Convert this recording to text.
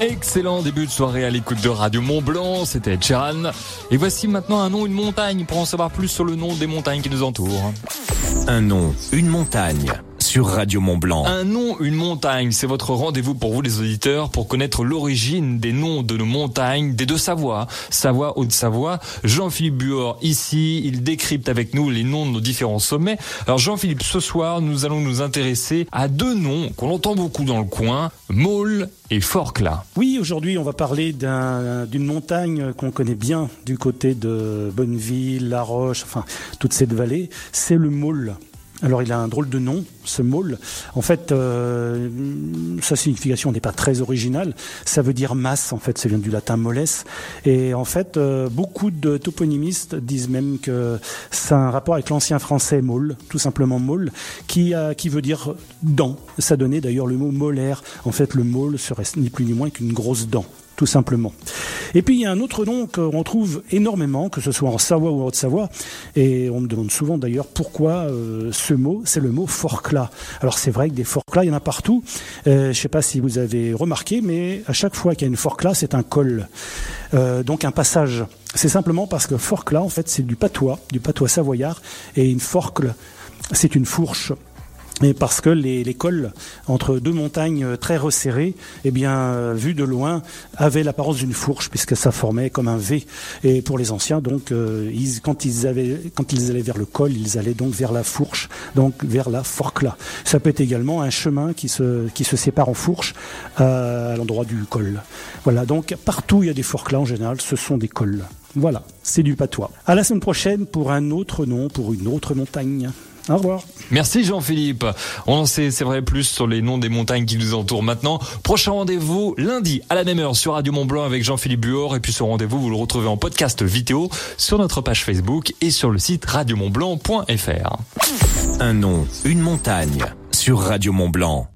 Excellent début de soirée à l'écoute de Radio Mont Blanc, c'était Sheeran. Et voici maintenant un nom, une montagne, pour en savoir plus sur le nom des montagnes qui nous entourent. Un nom, une montagne sur Radio Mont Blanc. Un nom, une montagne, c'est votre rendez-vous pour vous les auditeurs pour connaître l'origine des noms de nos montagnes des deux Savoie. Savoie, Haute-Savoie. Jean-Philippe Buor ici, il décrypte avec nous les noms de nos différents sommets. Alors Jean-Philippe, ce soir, nous allons nous intéresser à deux noms qu'on entend beaucoup dans le coin, Maule et Forclaz. Oui, aujourd'hui, on va parler d'une montagne qu'on connaît bien du côté de Bonneville, La Roche, enfin toute cette vallée, c'est le Maule. Alors il a un drôle de nom, ce môle. En fait, euh, sa signification n'est pas très originale. Ça veut dire masse, en fait, ça vient du latin moles. Et en fait, euh, beaucoup de toponymistes disent même que c'est un rapport avec l'ancien français môle, tout simplement môle, qui, qui veut dire dent. Ça donnait d'ailleurs le mot molaire. En fait, le môle serait ni plus ni moins qu'une grosse dent tout simplement. Et puis il y a un autre nom qu'on trouve énormément, que ce soit en Savoie ou en Haute-Savoie, et on me demande souvent d'ailleurs pourquoi euh, ce mot, c'est le mot forclat. Alors c'est vrai que des forclats, il y en a partout. Euh, je ne sais pas si vous avez remarqué, mais à chaque fois qu'il y a une forclat, c'est un col, euh, donc un passage. C'est simplement parce que forclat, en fait, c'est du patois, du patois savoyard, et une forcle, c'est une fourche. Et parce que les, les, cols entre deux montagnes très resserrées, eh bien, euh, vu de loin, avaient l'apparence d'une fourche puisque ça formait comme un V. Et pour les anciens, donc, euh, ils, quand ils avaient, quand ils allaient vers le col, ils allaient donc vers la fourche, donc vers la forcla. Ça peut être également un chemin qui se qui se sépare en fourche à, l'endroit du col. Voilà. Donc partout il y a des forclas en général, ce sont des cols. Voilà, c'est du patois. À la semaine prochaine pour un autre nom, pour une autre montagne. Au revoir. Merci Jean-Philippe. On en sait, c'est vrai, plus sur les noms des montagnes qui nous entourent maintenant. Prochain rendez-vous lundi à la même heure sur Radio Mont Blanc avec Jean-Philippe Buor. Et puis ce rendez-vous, vous le retrouvez en podcast vidéo sur notre page Facebook et sur le site radiomontblanc.fr. Un nom, une montagne sur Radio Mont Blanc.